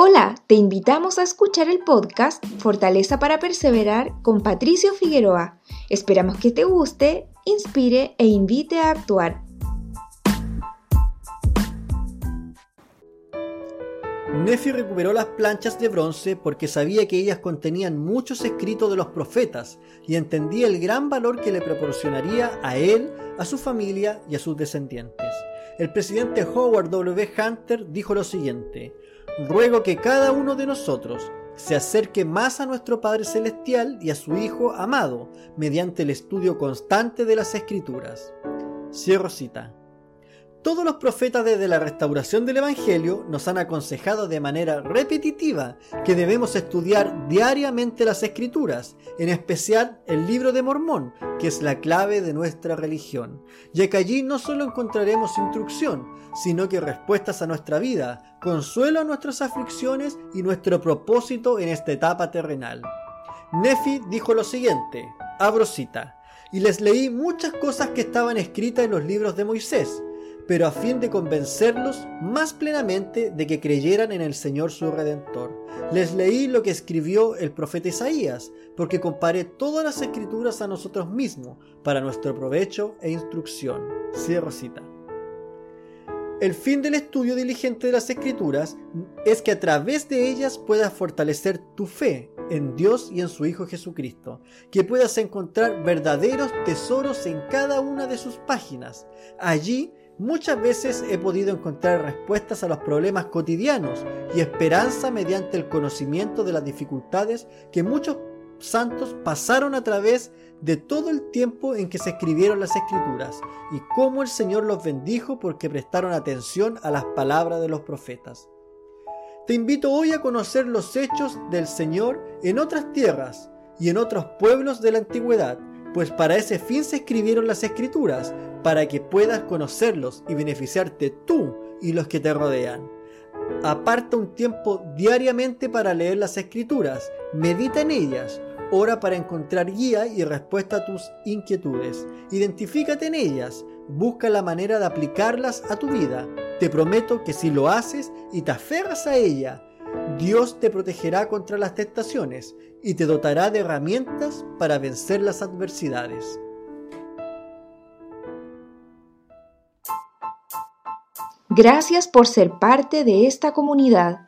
Hola, te invitamos a escuchar el podcast Fortaleza para Perseverar con Patricio Figueroa. Esperamos que te guste, inspire e invite a actuar. Nefi recuperó las planchas de bronce porque sabía que ellas contenían muchos escritos de los profetas y entendía el gran valor que le proporcionaría a él, a su familia y a sus descendientes. El presidente Howard W. Hunter dijo lo siguiente, ruego que cada uno de nosotros se acerque más a nuestro Padre Celestial y a su Hijo amado mediante el estudio constante de las Escrituras. Cierro cita. Todos los profetas desde la restauración del Evangelio nos han aconsejado de manera repetitiva que debemos estudiar diariamente las escrituras, en especial el libro de Mormón, que es la clave de nuestra religión, ya que allí no solo encontraremos instrucción, sino que respuestas a nuestra vida, consuelo a nuestras aflicciones y nuestro propósito en esta etapa terrenal. Nefi dijo lo siguiente, abro cita, y les leí muchas cosas que estaban escritas en los libros de Moisés, pero a fin de convencerlos más plenamente de que creyeran en el Señor su Redentor. Les leí lo que escribió el profeta Isaías, porque comparé todas las escrituras a nosotros mismos, para nuestro provecho e instrucción. Cierro cita. El fin del estudio diligente de las escrituras es que a través de ellas puedas fortalecer tu fe en Dios y en su Hijo Jesucristo, que puedas encontrar verdaderos tesoros en cada una de sus páginas. Allí Muchas veces he podido encontrar respuestas a los problemas cotidianos y esperanza mediante el conocimiento de las dificultades que muchos santos pasaron a través de todo el tiempo en que se escribieron las escrituras y cómo el Señor los bendijo porque prestaron atención a las palabras de los profetas. Te invito hoy a conocer los hechos del Señor en otras tierras y en otros pueblos de la antigüedad pues para ese fin se escribieron las escrituras, para que puedas conocerlos y beneficiarte tú y los que te rodean. Aparta un tiempo diariamente para leer las escrituras, medita en ellas, ora para encontrar guía y respuesta a tus inquietudes, identifícate en ellas, busca la manera de aplicarlas a tu vida. Te prometo que si lo haces y te aferras a ella, Dios te protegerá contra las tentaciones y te dotará de herramientas para vencer las adversidades. Gracias por ser parte de esta comunidad.